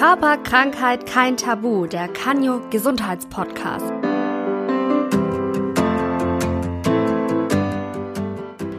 Körper, Krankheit, kein Tabu, der Canyo Gesundheitspodcast.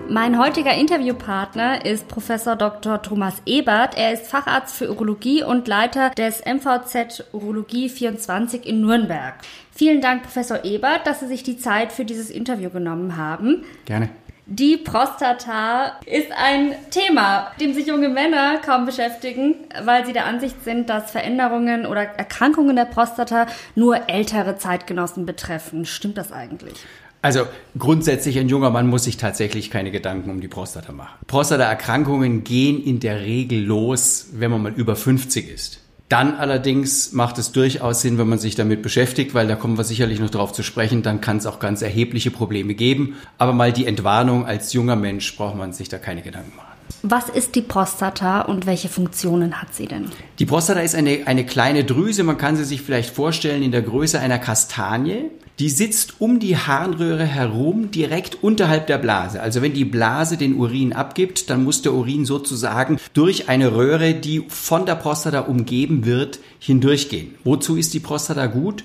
Mein heutiger Interviewpartner ist Professor Dr. Thomas Ebert. Er ist Facharzt für Urologie und Leiter des MVZ Urologie 24 in Nürnberg. Vielen Dank, Professor Ebert, dass Sie sich die Zeit für dieses Interview genommen haben. Gerne. Die Prostata ist ein Thema, dem sich junge Männer kaum beschäftigen, weil sie der Ansicht sind, dass Veränderungen oder Erkrankungen der Prostata nur ältere Zeitgenossen betreffen. Stimmt das eigentlich? Also grundsätzlich ein junger Mann muss sich tatsächlich keine Gedanken um die Prostata machen. Prostataerkrankungen gehen in der Regel los, wenn man mal über 50 ist. Dann allerdings macht es durchaus Sinn, wenn man sich damit beschäftigt, weil da kommen wir sicherlich noch drauf zu sprechen, dann kann es auch ganz erhebliche Probleme geben. Aber mal die Entwarnung als junger Mensch braucht man sich da keine Gedanken machen. Was ist die Prostata und welche Funktionen hat sie denn? Die Prostata ist eine, eine kleine Drüse, man kann sie sich vielleicht vorstellen in der Größe einer Kastanie. Die sitzt um die Harnröhre herum, direkt unterhalb der Blase. Also wenn die Blase den Urin abgibt, dann muss der Urin sozusagen durch eine Röhre, die von der Prostata umgeben wird, hindurchgehen. Wozu ist die Prostata gut?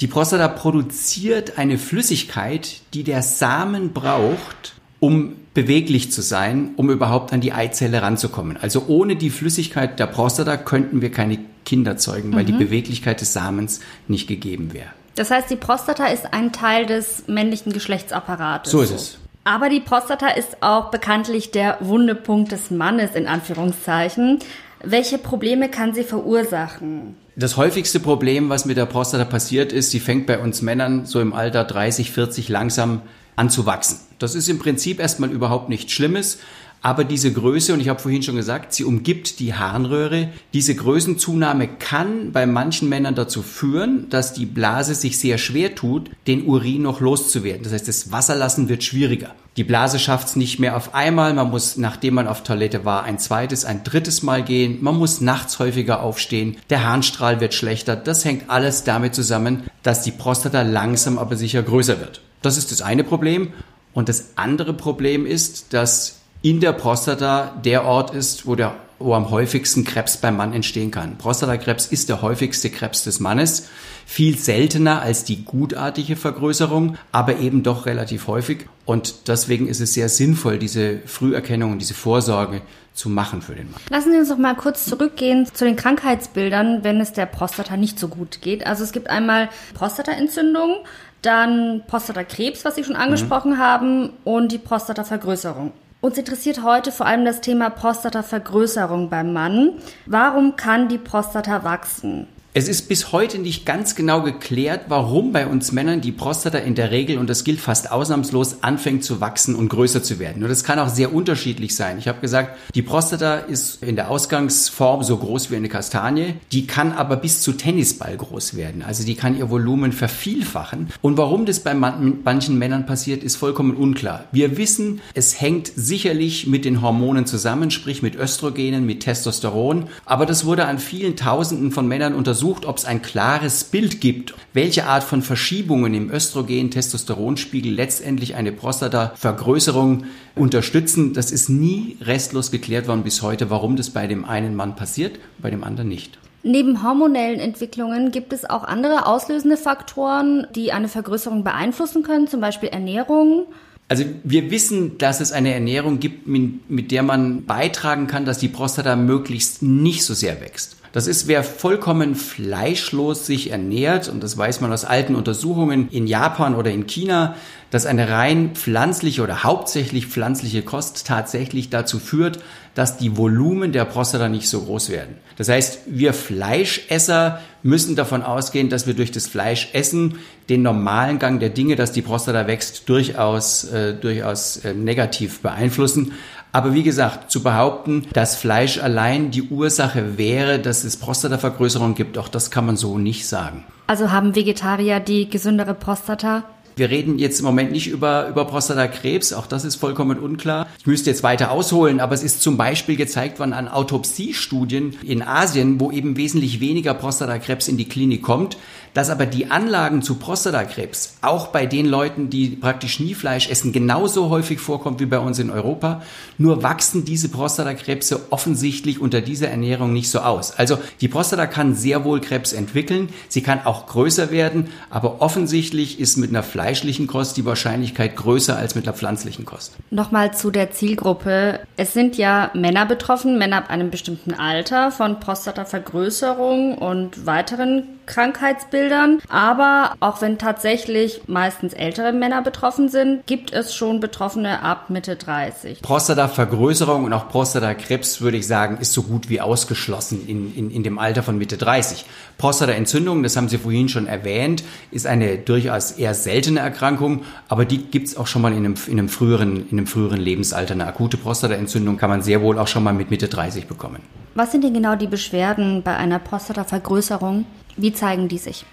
Die Prostata produziert eine Flüssigkeit, die der Samen braucht, um beweglich zu sein, um überhaupt an die Eizelle ranzukommen. Also ohne die Flüssigkeit der Prostata könnten wir keine Kinder zeugen, weil mhm. die Beweglichkeit des Samens nicht gegeben wäre. Das heißt, die Prostata ist ein Teil des männlichen Geschlechtsapparates. So ist es. Aber die Prostata ist auch bekanntlich der Wundepunkt des Mannes in Anführungszeichen. Welche Probleme kann sie verursachen? Das häufigste Problem, was mit der Prostata passiert ist, sie fängt bei uns Männern so im Alter 30, 40 langsam an zu wachsen. Das ist im Prinzip erstmal überhaupt nichts Schlimmes. Aber diese Größe, und ich habe vorhin schon gesagt, sie umgibt die Harnröhre. Diese Größenzunahme kann bei manchen Männern dazu führen, dass die Blase sich sehr schwer tut, den Urin noch loszuwerden. Das heißt, das Wasserlassen wird schwieriger. Die Blase schafft es nicht mehr auf einmal. Man muss, nachdem man auf Toilette war, ein zweites, ein drittes Mal gehen. Man muss nachts häufiger aufstehen. Der Harnstrahl wird schlechter. Das hängt alles damit zusammen, dass die Prostata langsam aber sicher größer wird. Das ist das eine Problem. Und das andere Problem ist, dass in der Prostata der Ort ist, wo, der, wo am häufigsten Krebs beim Mann entstehen kann. Prostatakrebs ist der häufigste Krebs des Mannes, viel seltener als die gutartige Vergrößerung, aber eben doch relativ häufig. Und deswegen ist es sehr sinnvoll, diese Früherkennung und diese Vorsorge zu machen für den Mann. Lassen Sie uns noch mal kurz zurückgehen zu den Krankheitsbildern, wenn es der Prostata nicht so gut geht. Also es gibt einmal Prostataentzündung, dann Prostatakrebs, was Sie schon angesprochen mhm. haben, und die Prostatavergrößerung. Uns interessiert heute vor allem das Thema Prostatavergrößerung beim Mann. Warum kann die Prostata wachsen? Es ist bis heute nicht ganz genau geklärt, warum bei uns Männern die Prostata in der Regel, und das gilt fast ausnahmslos, anfängt zu wachsen und größer zu werden. Und das kann auch sehr unterschiedlich sein. Ich habe gesagt, die Prostata ist in der Ausgangsform so groß wie eine Kastanie, die kann aber bis zu Tennisball groß werden. Also die kann ihr Volumen vervielfachen. Und warum das bei manchen Männern passiert, ist vollkommen unklar. Wir wissen, es hängt sicherlich mit den Hormonen zusammen, sprich mit Östrogenen, mit Testosteron. Aber das wurde an vielen Tausenden von Männern untersucht untersucht, ob es ein klares Bild gibt, welche Art von Verschiebungen im Östrogen-Testosteronspiegel letztendlich eine Prostatavergrößerung unterstützen. Das ist nie restlos geklärt worden bis heute, warum das bei dem einen Mann passiert, bei dem anderen nicht. Neben hormonellen Entwicklungen gibt es auch andere auslösende Faktoren, die eine Vergrößerung beeinflussen können, zum Beispiel Ernährung. Also wir wissen, dass es eine Ernährung gibt, mit der man beitragen kann, dass die Prostata möglichst nicht so sehr wächst. Das ist, wer vollkommen fleischlos sich ernährt, und das weiß man aus alten Untersuchungen in Japan oder in China, dass eine rein pflanzliche oder hauptsächlich pflanzliche Kost tatsächlich dazu führt, dass die Volumen der Prostata nicht so groß werden. Das heißt, wir Fleischesser müssen davon ausgehen, dass wir durch das Fleischessen den normalen Gang der Dinge, dass die Prostata wächst, durchaus, äh, durchaus äh, negativ beeinflussen. Aber wie gesagt, zu behaupten, dass Fleisch allein die Ursache wäre, dass es Prostatavergrößerung gibt, auch das kann man so nicht sagen. Also haben Vegetarier die gesündere Prostata? Wir reden jetzt im Moment nicht über, über Prostatakrebs, auch das ist vollkommen unklar. Ich müsste jetzt weiter ausholen, aber es ist zum Beispiel gezeigt worden an Autopsiestudien in Asien, wo eben wesentlich weniger Prostatakrebs in die Klinik kommt, dass aber die Anlagen zu Prostatakrebs auch bei den Leuten, die praktisch nie Fleisch essen, genauso häufig vorkommt wie bei uns in Europa. Nur wachsen diese Prostatakrebse offensichtlich unter dieser Ernährung nicht so aus. Also die Prostata kann sehr wohl Krebs entwickeln, sie kann auch größer werden, aber offensichtlich ist mit einer fleischlichen Kost die Wahrscheinlichkeit größer als mit einer pflanzlichen Kost. Nochmal zu der Zielgruppe. Es sind ja Männer betroffen, Männer ab einem bestimmten Alter von Prostatavergrößerung und weiteren Krankheitsbildern. Aber auch wenn tatsächlich meistens ältere Männer betroffen sind, gibt es schon Betroffene ab Mitte 30. Prostatavergrößerung und auch Prostatakrebs, würde ich sagen, ist so gut wie ausgeschlossen in, in, in dem Alter von Mitte 30. Prostataentzündung, das haben Sie vorhin schon erwähnt, ist eine durchaus eher seltene Erkrankung, aber die gibt es auch schon mal in einem, in, einem früheren, in einem früheren Lebensalter. Eine akute Prostataentzündung kann man sehr wohl auch schon mal mit Mitte 30 bekommen. Was sind denn genau die Beschwerden bei einer Prostatavergrößerung? Wie zeigen die sich?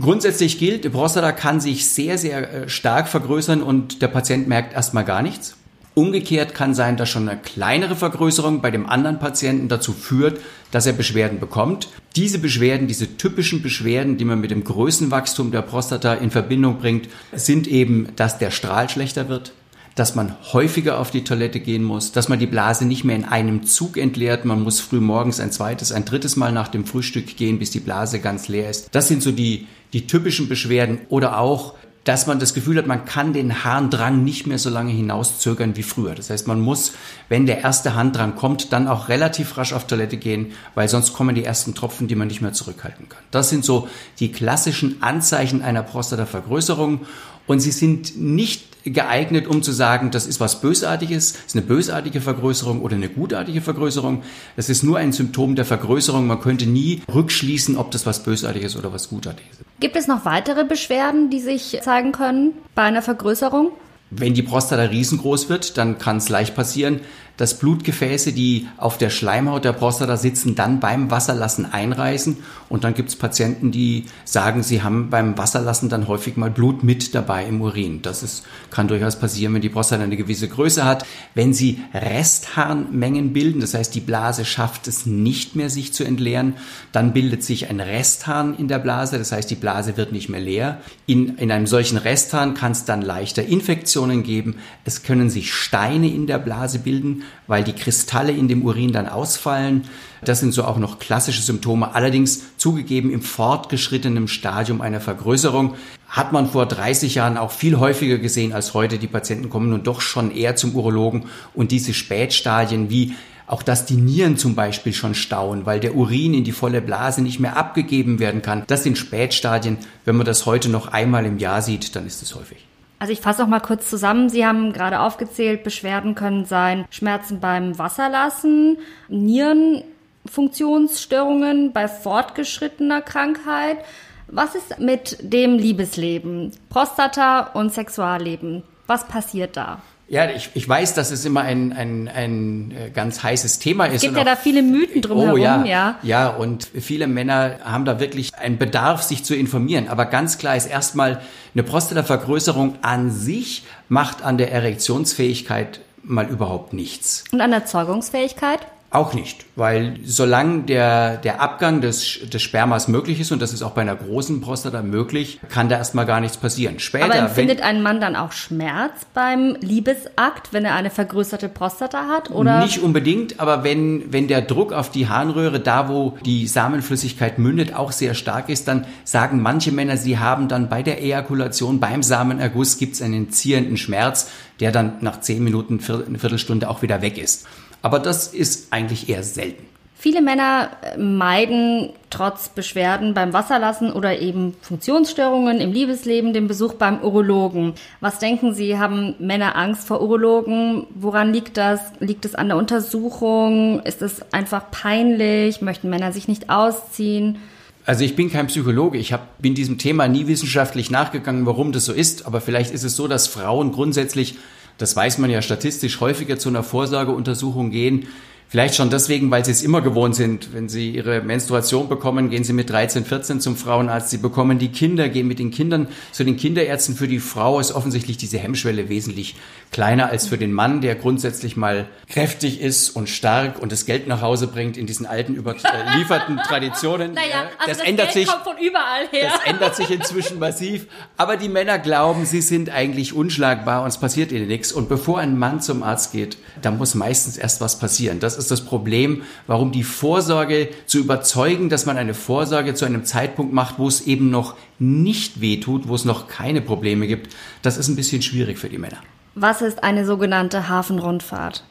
Grundsätzlich gilt, Prostata kann sich sehr, sehr äh, stark vergrößern und der Patient merkt erstmal gar nichts. Umgekehrt kann sein, dass schon eine kleinere Vergrößerung bei dem anderen Patienten dazu führt, dass er Beschwerden bekommt. Diese Beschwerden, diese typischen Beschwerden, die man mit dem Größenwachstum der Prostata in Verbindung bringt, sind eben, dass der Strahl schlechter wird, dass man häufiger auf die Toilette gehen muss, dass man die Blase nicht mehr in einem Zug entleert. Man muss früh morgens ein zweites, ein drittes Mal nach dem Frühstück gehen, bis die Blase ganz leer ist. Das sind so die, die typischen Beschwerden oder auch dass man das Gefühl hat, man kann den Harndrang nicht mehr so lange hinauszögern wie früher. Das heißt, man muss, wenn der erste Harndrang kommt, dann auch relativ rasch auf Toilette gehen, weil sonst kommen die ersten Tropfen, die man nicht mehr zurückhalten kann. Das sind so die klassischen Anzeichen einer Prostatavergrößerung und sie sind nicht geeignet, um zu sagen, das ist was Bösartiges, ist eine bösartige Vergrößerung oder eine gutartige Vergrößerung. Das ist nur ein Symptom der Vergrößerung. Man könnte nie rückschließen, ob das was Bösartiges oder was Gutartiges ist. Gibt es noch weitere Beschwerden, die sich zeigen können bei einer Vergrößerung? Wenn die Prostata riesengroß wird, dann kann es leicht passieren, dass Blutgefäße, die auf der Schleimhaut der Prostata sitzen, dann beim Wasserlassen einreißen. Und dann gibt es Patienten, die sagen, sie haben beim Wasserlassen dann häufig mal Blut mit dabei im Urin. Das ist, kann durchaus passieren, wenn die Prostata eine gewisse Größe hat. Wenn sie Restharnmengen bilden, das heißt, die Blase schafft es nicht mehr, sich zu entleeren, dann bildet sich ein Restharn in der Blase. Das heißt, die Blase wird nicht mehr leer. In, in einem solchen Restharn kann es dann leichter Infektionen geben. Es können sich Steine in der Blase bilden weil die Kristalle in dem Urin dann ausfallen. Das sind so auch noch klassische Symptome. Allerdings zugegeben im fortgeschrittenen Stadium einer Vergrößerung hat man vor 30 Jahren auch viel häufiger gesehen als heute. Die Patienten kommen nun doch schon eher zum Urologen und diese Spätstadien wie auch dass die Nieren zum Beispiel schon stauen, weil der Urin in die volle Blase nicht mehr abgegeben werden kann. Das sind Spätstadien. Wenn man das heute noch einmal im Jahr sieht, dann ist es häufig. Also ich fasse auch mal kurz zusammen. Sie haben gerade aufgezählt, Beschwerden können sein Schmerzen beim Wasserlassen, Nierenfunktionsstörungen bei fortgeschrittener Krankheit. Was ist mit dem Liebesleben, Prostata und Sexualleben? Was passiert da? Ja, ich, ich weiß, dass es immer ein, ein, ein äh, ganz heißes Thema ist. Es gibt ja da viele Mythen drumherum, oh, ja, ja. Ja, und viele Männer haben da wirklich einen Bedarf, sich zu informieren. Aber ganz klar ist erstmal, eine Prostatavergrößerung an sich macht an der Erektionsfähigkeit mal überhaupt nichts. Und an der Zeugungsfähigkeit? Auch nicht, weil solange der, der Abgang des, des Spermas möglich ist, und das ist auch bei einer großen Prostata möglich, kann da erstmal gar nichts passieren. Später, Aber empfindet wenn, ein Mann dann auch Schmerz beim Liebesakt, wenn er eine vergrößerte Prostata hat? Oder? Nicht unbedingt, aber wenn, wenn der Druck auf die Harnröhre, da wo die Samenflüssigkeit mündet, auch sehr stark ist, dann sagen manche Männer, sie haben dann bei der Ejakulation, beim Samenerguss, gibt es einen ziehenden Schmerz, der dann nach zehn Minuten, eine Viertelstunde auch wieder weg ist. Aber das ist eigentlich eher selten. Viele Männer äh, meiden trotz Beschwerden beim Wasserlassen oder eben Funktionsstörungen im Liebesleben den Besuch beim Urologen. Was denken Sie, haben Männer Angst vor Urologen? Woran liegt das? Liegt es an der Untersuchung? Ist es einfach peinlich? Möchten Männer sich nicht ausziehen? Also ich bin kein Psychologe, ich hab, bin diesem Thema nie wissenschaftlich nachgegangen, warum das so ist, aber vielleicht ist es so, dass Frauen grundsätzlich das weiß man ja statistisch, häufiger zu einer Vorsorgeuntersuchung gehen. Vielleicht schon deswegen, weil sie es immer gewohnt sind. Wenn sie ihre Menstruation bekommen, gehen sie mit 13, 14 zum Frauenarzt. Sie bekommen die Kinder, gehen mit den Kindern zu den Kinderärzten. Für die Frau ist offensichtlich diese Hemmschwelle wesentlich kleiner als für den Mann, der grundsätzlich mal kräftig ist und stark und das Geld nach Hause bringt in diesen alten überlieferten Traditionen. Naja, also das, das, ändert Geld sich. kommt von überall her. Das ändert sich inzwischen massiv. Aber die Männer glauben, sie sind eigentlich unschlagbar und es passiert ihnen nichts. Und bevor ein Mann zum Arzt geht, da muss meistens erst was passieren. Das ist das Problem, warum die Vorsorge zu überzeugen, dass man eine Vorsorge zu einem Zeitpunkt macht, wo es eben noch nicht wehtut, wo es noch keine Probleme gibt, das ist ein bisschen schwierig für die Männer. Was ist eine sogenannte Hafenrundfahrt?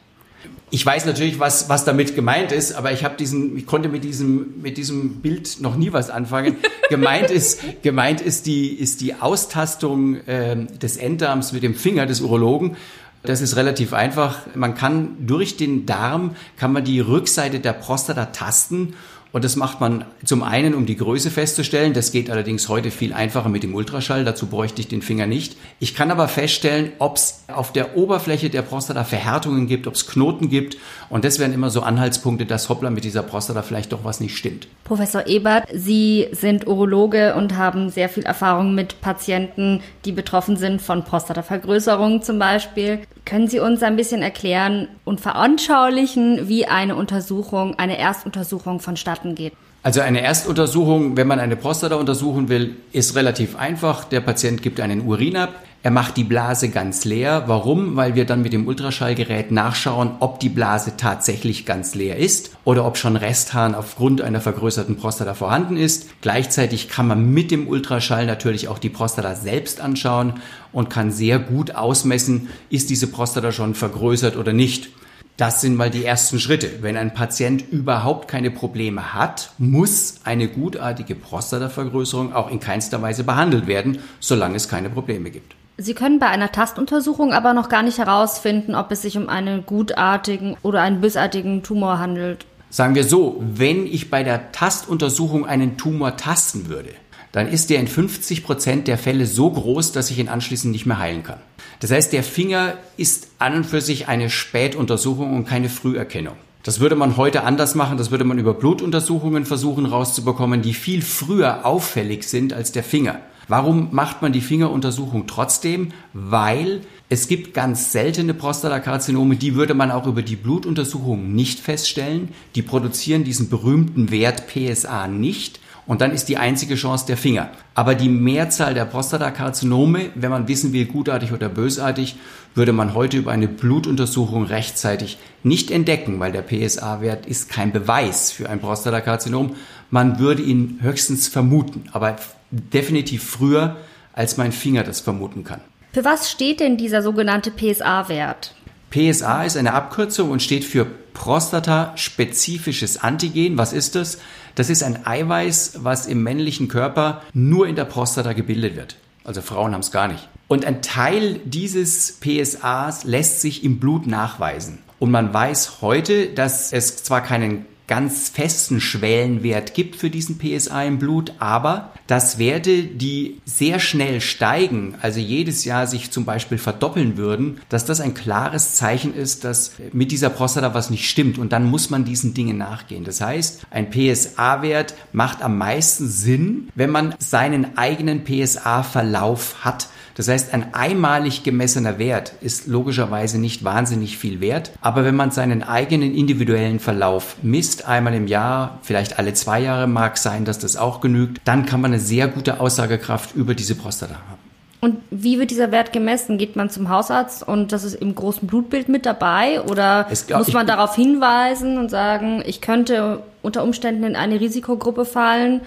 Ich weiß natürlich, was, was damit gemeint ist, aber ich habe diesen, ich konnte mit diesem, mit diesem Bild noch nie was anfangen. gemeint ist, gemeint ist die, ist die Austastung äh, des Enddarms mit dem Finger des Urologen. Das ist relativ einfach. Man kann durch den Darm kann man die Rückseite der Prostata tasten und das macht man zum einen, um die Größe festzustellen. Das geht allerdings heute viel einfacher mit dem Ultraschall. Dazu bräuchte ich den Finger nicht. Ich kann aber feststellen, ob es auf der Oberfläche der Prostata Verhärtungen gibt, ob es Knoten gibt. Und das wären immer so Anhaltspunkte, dass hoppla mit dieser Prostata vielleicht doch was nicht stimmt. Professor Ebert, Sie sind Urologe und haben sehr viel Erfahrung mit Patienten, die betroffen sind von Prostatavergrößerungen zum Beispiel. Können Sie uns ein bisschen erklären und veranschaulichen, wie eine Untersuchung, eine Erstuntersuchung vonstatten geht? Also eine Erstuntersuchung, wenn man eine Prostata untersuchen will, ist relativ einfach. Der Patient gibt einen Urin ab. Er macht die Blase ganz leer. Warum? Weil wir dann mit dem Ultraschallgerät nachschauen, ob die Blase tatsächlich ganz leer ist oder ob schon Resthahn aufgrund einer vergrößerten Prostata vorhanden ist. Gleichzeitig kann man mit dem Ultraschall natürlich auch die Prostata selbst anschauen und kann sehr gut ausmessen, ist diese Prostata schon vergrößert oder nicht. Das sind mal die ersten Schritte. Wenn ein Patient überhaupt keine Probleme hat, muss eine gutartige Prostatavergrößerung auch in keinster Weise behandelt werden, solange es keine Probleme gibt. Sie können bei einer Tastuntersuchung aber noch gar nicht herausfinden, ob es sich um einen gutartigen oder einen bösartigen Tumor handelt. Sagen wir so, wenn ich bei der Tastuntersuchung einen Tumor tasten würde, dann ist der in 50 Prozent der Fälle so groß, dass ich ihn anschließend nicht mehr heilen kann. Das heißt, der Finger ist an und für sich eine Spätuntersuchung und keine Früherkennung. Das würde man heute anders machen. Das würde man über Blutuntersuchungen versuchen rauszubekommen, die viel früher auffällig sind als der Finger. Warum macht man die Fingeruntersuchung trotzdem? Weil es gibt ganz seltene Prostatakarzinome, die würde man auch über die Blutuntersuchung nicht feststellen. Die produzieren diesen berühmten Wert PSA nicht. Und dann ist die einzige Chance der Finger. Aber die Mehrzahl der Prostatakarzinome, wenn man wissen will, gutartig oder bösartig, würde man heute über eine Blutuntersuchung rechtzeitig nicht entdecken, weil der PSA-Wert ist kein Beweis für ein Prostatakarzinom. Man würde ihn höchstens vermuten, aber definitiv früher, als mein Finger das vermuten kann. Für was steht denn dieser sogenannte PSA-Wert? PSA ist eine Abkürzung und steht für Prostata-spezifisches Antigen. Was ist das? Das ist ein Eiweiß, was im männlichen Körper nur in der Prostata gebildet wird. Also Frauen haben es gar nicht. Und ein Teil dieses PSAs lässt sich im Blut nachweisen. Und man weiß heute, dass es zwar keinen ganz festen Schwellenwert gibt für diesen PSA im Blut, aber dass Werte, die sehr schnell steigen, also jedes Jahr sich zum Beispiel verdoppeln würden, dass das ein klares Zeichen ist, dass mit dieser Prostata was nicht stimmt und dann muss man diesen Dingen nachgehen. Das heißt, ein PSA-Wert macht am meisten Sinn, wenn man seinen eigenen PSA-Verlauf hat. Das heißt, ein einmalig gemessener Wert ist logischerweise nicht wahnsinnig viel wert, aber wenn man seinen eigenen individuellen Verlauf misst, einmal im Jahr, vielleicht alle zwei Jahre mag sein, dass das auch genügt, dann kann man eine sehr gute Aussagekraft über diese Prostata haben. Und wie wird dieser Wert gemessen? Geht man zum Hausarzt und das ist im großen Blutbild mit dabei? Oder Es- ja, muss man darauf hinweisen und sagen, ich könnte unter Umständen in eine Risikogruppe fallen?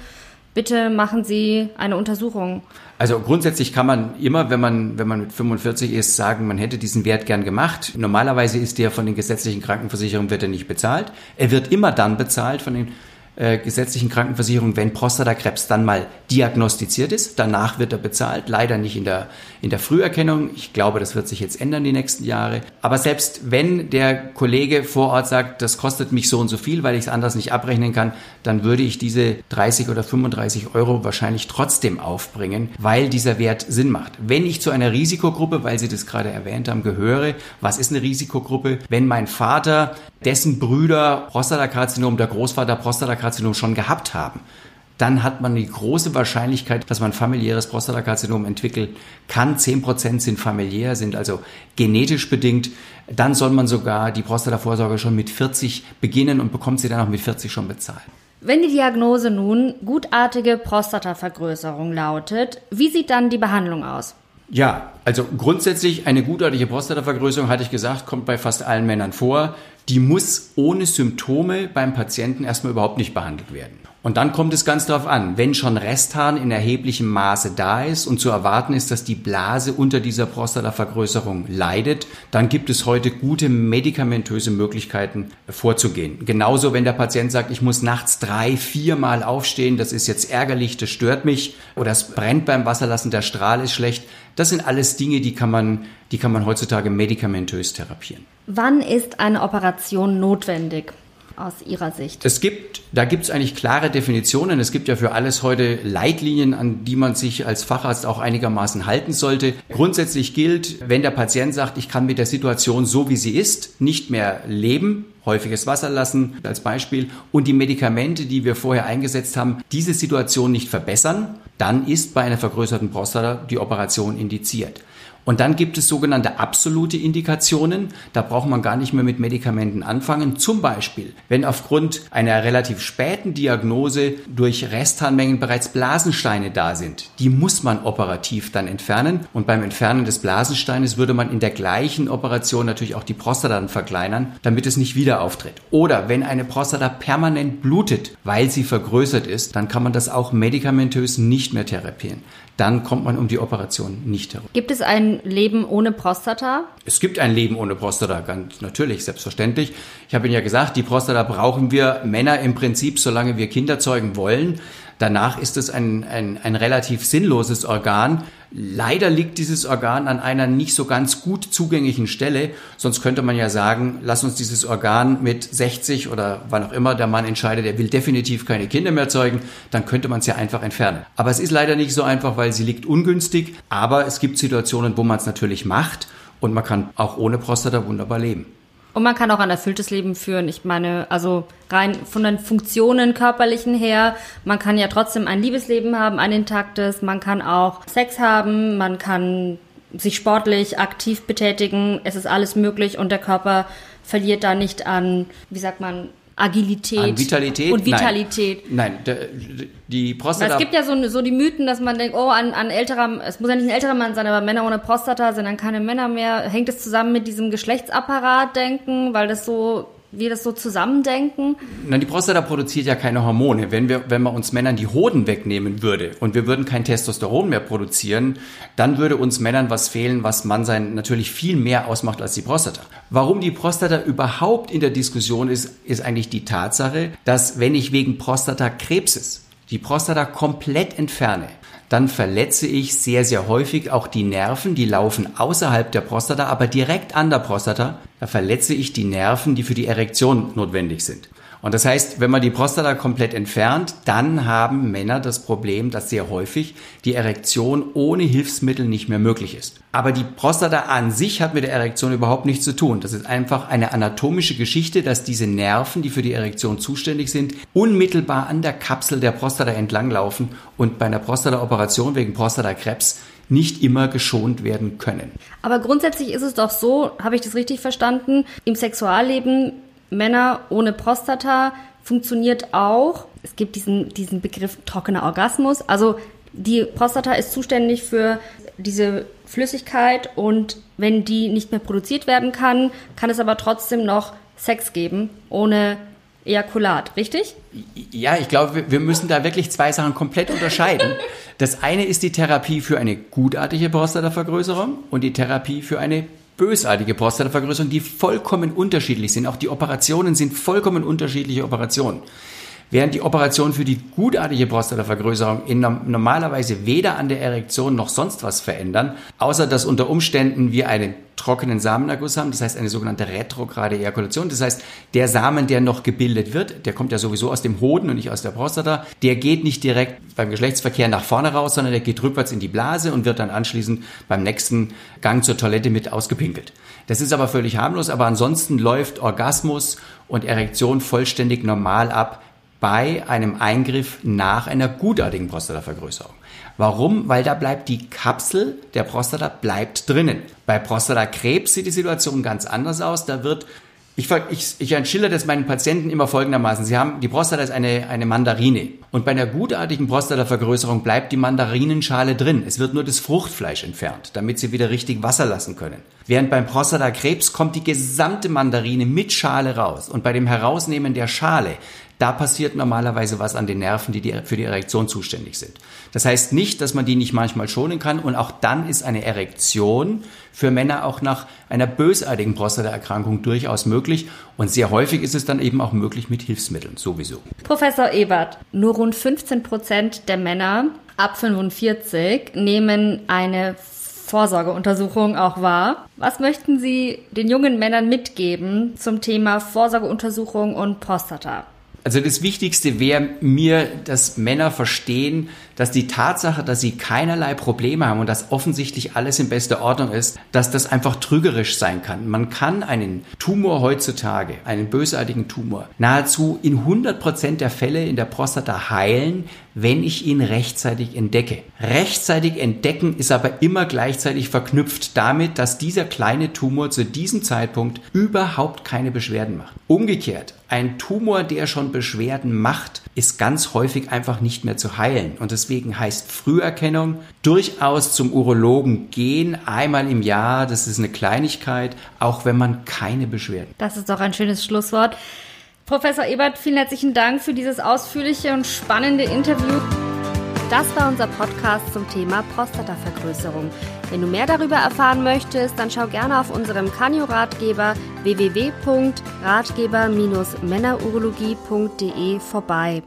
Bitte machen Sie eine Untersuchung. Also grundsätzlich kann man immer, wenn man, wenn man mit 45 ist, sagen, man hätte diesen Wert gern gemacht. Normalerweise ist der von den gesetzlichen Krankenversicherungen wird er nicht bezahlt. Er wird immer dann bezahlt von den äh, gesetzlichen Krankenversicherung, wenn Prostatakrebs dann mal diagnostiziert ist. Danach wird er bezahlt, leider nicht in der, in der Früherkennung. Ich glaube, das wird sich jetzt ändern die nächsten Jahre. Aber selbst wenn der Kollege vor Ort sagt, das kostet mich so und so viel, weil ich es anders nicht abrechnen kann, dann würde ich diese 30 oder 35 Euro wahrscheinlich trotzdem aufbringen, weil dieser Wert Sinn macht. Wenn ich zu einer Risikogruppe, weil Sie das gerade erwähnt haben, gehöre, was ist eine Risikogruppe? Wenn mein Vater, dessen Brüder Prostatakarzinom, der Großvater Prostatakarzinom schon gehabt haben, dann hat man die große Wahrscheinlichkeit, dass man familiäres Prostatakarzinom entwickeln kann. Zehn Prozent sind familiär, sind also genetisch bedingt. Dann soll man sogar die Prostatavorsorge schon mit 40 beginnen und bekommt sie dann auch mit 40 schon bezahlt. Wenn die Diagnose nun gutartige Prostatavergrößerung lautet, wie sieht dann die Behandlung aus? Ja, also grundsätzlich eine gutartige Prostatavergrößerung, hatte ich gesagt, kommt bei fast allen Männern vor. Die muss ohne Symptome beim Patienten erstmal überhaupt nicht behandelt werden. Und dann kommt es ganz darauf an, wenn schon Resthahn in erheblichem Maße da ist und zu erwarten ist, dass die Blase unter dieser Prostatavergrößerung leidet, dann gibt es heute gute medikamentöse Möglichkeiten vorzugehen. Genauso, wenn der Patient sagt, ich muss nachts drei, viermal aufstehen, das ist jetzt ärgerlich, das stört mich oder es brennt beim Wasserlassen, der Strahl ist schlecht. Das sind alles Dinge, die kann man, die kann man heutzutage medikamentös therapieren. Wann ist eine Operation notwendig? Aus Ihrer Sicht? Es gibt, da gibt es eigentlich klare Definitionen. Es gibt ja für alles heute Leitlinien, an die man sich als Facharzt auch einigermaßen halten sollte. Grundsätzlich gilt, wenn der Patient sagt, ich kann mit der Situation so wie sie ist nicht mehr leben, häufiges Wasser lassen als Beispiel und die Medikamente, die wir vorher eingesetzt haben, diese Situation nicht verbessern, dann ist bei einer vergrößerten Prostata die Operation indiziert. Und dann gibt es sogenannte absolute Indikationen. Da braucht man gar nicht mehr mit Medikamenten anfangen. Zum Beispiel, wenn aufgrund einer relativ späten Diagnose durch Restharnmengen bereits Blasensteine da sind. Die muss man operativ dann entfernen. Und beim Entfernen des Blasensteines würde man in der gleichen Operation natürlich auch die Prostata dann verkleinern, damit es nicht wieder auftritt. Oder wenn eine Prostata permanent blutet, weil sie vergrößert ist, dann kann man das auch medikamentös nicht mehr therapieren dann kommt man um die Operation nicht herum. Gibt es ein Leben ohne Prostata? Es gibt ein Leben ohne Prostata, ganz natürlich, selbstverständlich. Ich habe Ihnen ja gesagt, die Prostata brauchen wir Männer im Prinzip, solange wir Kinder zeugen wollen. Danach ist es ein, ein, ein relativ sinnloses Organ. Leider liegt dieses Organ an einer nicht so ganz gut zugänglichen Stelle. Sonst könnte man ja sagen, lass uns dieses Organ mit 60 oder wann auch immer der Mann entscheidet, er will definitiv keine Kinder mehr zeugen, dann könnte man es ja einfach entfernen. Aber es ist leider nicht so einfach, weil sie liegt ungünstig. Aber es gibt Situationen, wo man es natürlich macht und man kann auch ohne Prostata wunderbar leben. Und man kann auch ein erfülltes Leben führen. Ich meine, also rein von den Funktionen körperlichen her, man kann ja trotzdem ein Liebesleben haben, ein intaktes, man kann auch Sex haben, man kann sich sportlich aktiv betätigen, es ist alles möglich und der Körper verliert da nicht an, wie sagt man, Agilität An Vitalität? und Vitalität. Nein, Nein die Prostata. Es gibt ja so, so die Mythen, dass man denkt, oh, an, an älterer, es muss ja nicht ein älterer Mann sein, aber Männer ohne Prostata sind dann keine Männer mehr. Hängt es zusammen mit diesem Geschlechtsapparat denken, weil das so wir das so zusammendenken? Na, die Prostata produziert ja keine Hormone. Wenn wir, wenn man uns Männern die Hoden wegnehmen würde und wir würden kein Testosteron mehr produzieren, dann würde uns Männern was fehlen, was Mannsein natürlich viel mehr ausmacht als die Prostata. Warum die Prostata überhaupt in der Diskussion ist, ist eigentlich die Tatsache, dass wenn ich wegen Prostatakrebses die Prostata komplett entferne, dann verletze ich sehr, sehr häufig auch die Nerven, die laufen außerhalb der Prostata, aber direkt an der Prostata. Da verletze ich die Nerven, die für die Erektion notwendig sind. Und das heißt, wenn man die Prostata komplett entfernt, dann haben Männer das Problem, dass sehr häufig die Erektion ohne Hilfsmittel nicht mehr möglich ist. Aber die Prostata an sich hat mit der Erektion überhaupt nichts zu tun. Das ist einfach eine anatomische Geschichte, dass diese Nerven, die für die Erektion zuständig sind, unmittelbar an der Kapsel der Prostata entlanglaufen und bei einer Prostata-Operation wegen Prostatakrebs nicht immer geschont werden können. Aber grundsätzlich ist es doch so, habe ich das richtig verstanden, im Sexualleben Männer ohne Prostata funktioniert auch. Es gibt diesen, diesen Begriff trockener Orgasmus. Also die Prostata ist zuständig für diese Flüssigkeit und wenn die nicht mehr produziert werden kann, kann es aber trotzdem noch Sex geben ohne Ejakulat, richtig? Ja, ich glaube, wir müssen da wirklich zwei Sachen komplett unterscheiden. Das eine ist die Therapie für eine gutartige Prostatavergrößerung und die Therapie für eine bösartige Prostatavergrößerung, die vollkommen unterschiedlich sind. Auch die Operationen sind vollkommen unterschiedliche Operationen. Während die Operation für die gutartige Prostatavergrößerung in normalerweise weder an der Erektion noch sonst was verändern, außer dass unter Umständen wir einen trockenen Samenerguss haben, das heißt eine sogenannte retrograde Ejakulation. Das heißt, der Samen, der noch gebildet wird, der kommt ja sowieso aus dem Hoden und nicht aus der Prostata, der geht nicht direkt beim Geschlechtsverkehr nach vorne raus, sondern der geht rückwärts in die Blase und wird dann anschließend beim nächsten Gang zur Toilette mit ausgepinkelt. Das ist aber völlig harmlos, aber ansonsten läuft Orgasmus und Erektion vollständig normal ab bei einem Eingriff nach einer gutartigen Prostatavergrößerung. Warum? Weil da bleibt die Kapsel der Prostata bleibt drinnen. Bei Prostatakrebs sieht die Situation ganz anders aus. Da wird ich, ich, ich schilder das meinen Patienten immer folgendermaßen. Sie haben, die Prostata ist eine, eine Mandarine. Und bei einer gutartigen Prostatavergrößerung bleibt die Mandarinenschale drin. Es wird nur das Fruchtfleisch entfernt, damit sie wieder richtig Wasser lassen können. Während beim Prostatakrebs kommt die gesamte Mandarine mit Schale raus. Und bei dem Herausnehmen der Schale da passiert normalerweise was an den Nerven, die, für die Erektion zuständig sind. Das heißt nicht, dass man die nicht manchmal schonen kann und auch dann ist eine Erektion für Männer auch nach einer bösartigen Prostataerkrankung durchaus möglich und sehr häufig ist es dann eben auch möglich mit Hilfsmitteln sowieso. Professor Ebert, nur rund 15 Prozent der Männer ab 45 nehmen eine Vorsorgeuntersuchung auch wahr. Was möchten Sie den jungen Männern mitgeben zum Thema Vorsorgeuntersuchung und Prostata? Also das Wichtigste wäre mir, dass Männer verstehen, dass die Tatsache, dass sie keinerlei Probleme haben und dass offensichtlich alles in bester Ordnung ist, dass das einfach trügerisch sein kann. Man kann einen Tumor heutzutage, einen bösartigen Tumor, nahezu in 100 Prozent der Fälle in der Prostata heilen, wenn ich ihn rechtzeitig entdecke. Rechtzeitig entdecken ist aber immer gleichzeitig verknüpft damit, dass dieser kleine Tumor zu diesem Zeitpunkt überhaupt keine Beschwerden macht. Umgekehrt, ein Tumor, der schon Beschwerden macht, ist ganz häufig einfach nicht mehr zu heilen. Und deswegen heißt Früherkennung durchaus zum Urologen gehen, einmal im Jahr. Das ist eine Kleinigkeit, auch wenn man keine Beschwerden. Das ist doch ein schönes Schlusswort. Professor Ebert, vielen herzlichen Dank für dieses ausführliche und spannende Interview. Das war unser Podcast zum Thema Prostatavergrößerung. Wenn du mehr darüber erfahren möchtest, dann schau gerne auf unserem Kanio-Ratgeber www.ratgeber-männerurologie.de vorbei.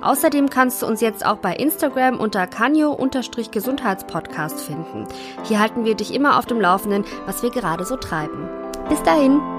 Außerdem kannst du uns jetzt auch bei Instagram unter kanyo-gesundheitspodcast finden. Hier halten wir dich immer auf dem Laufenden, was wir gerade so treiben. Bis dahin!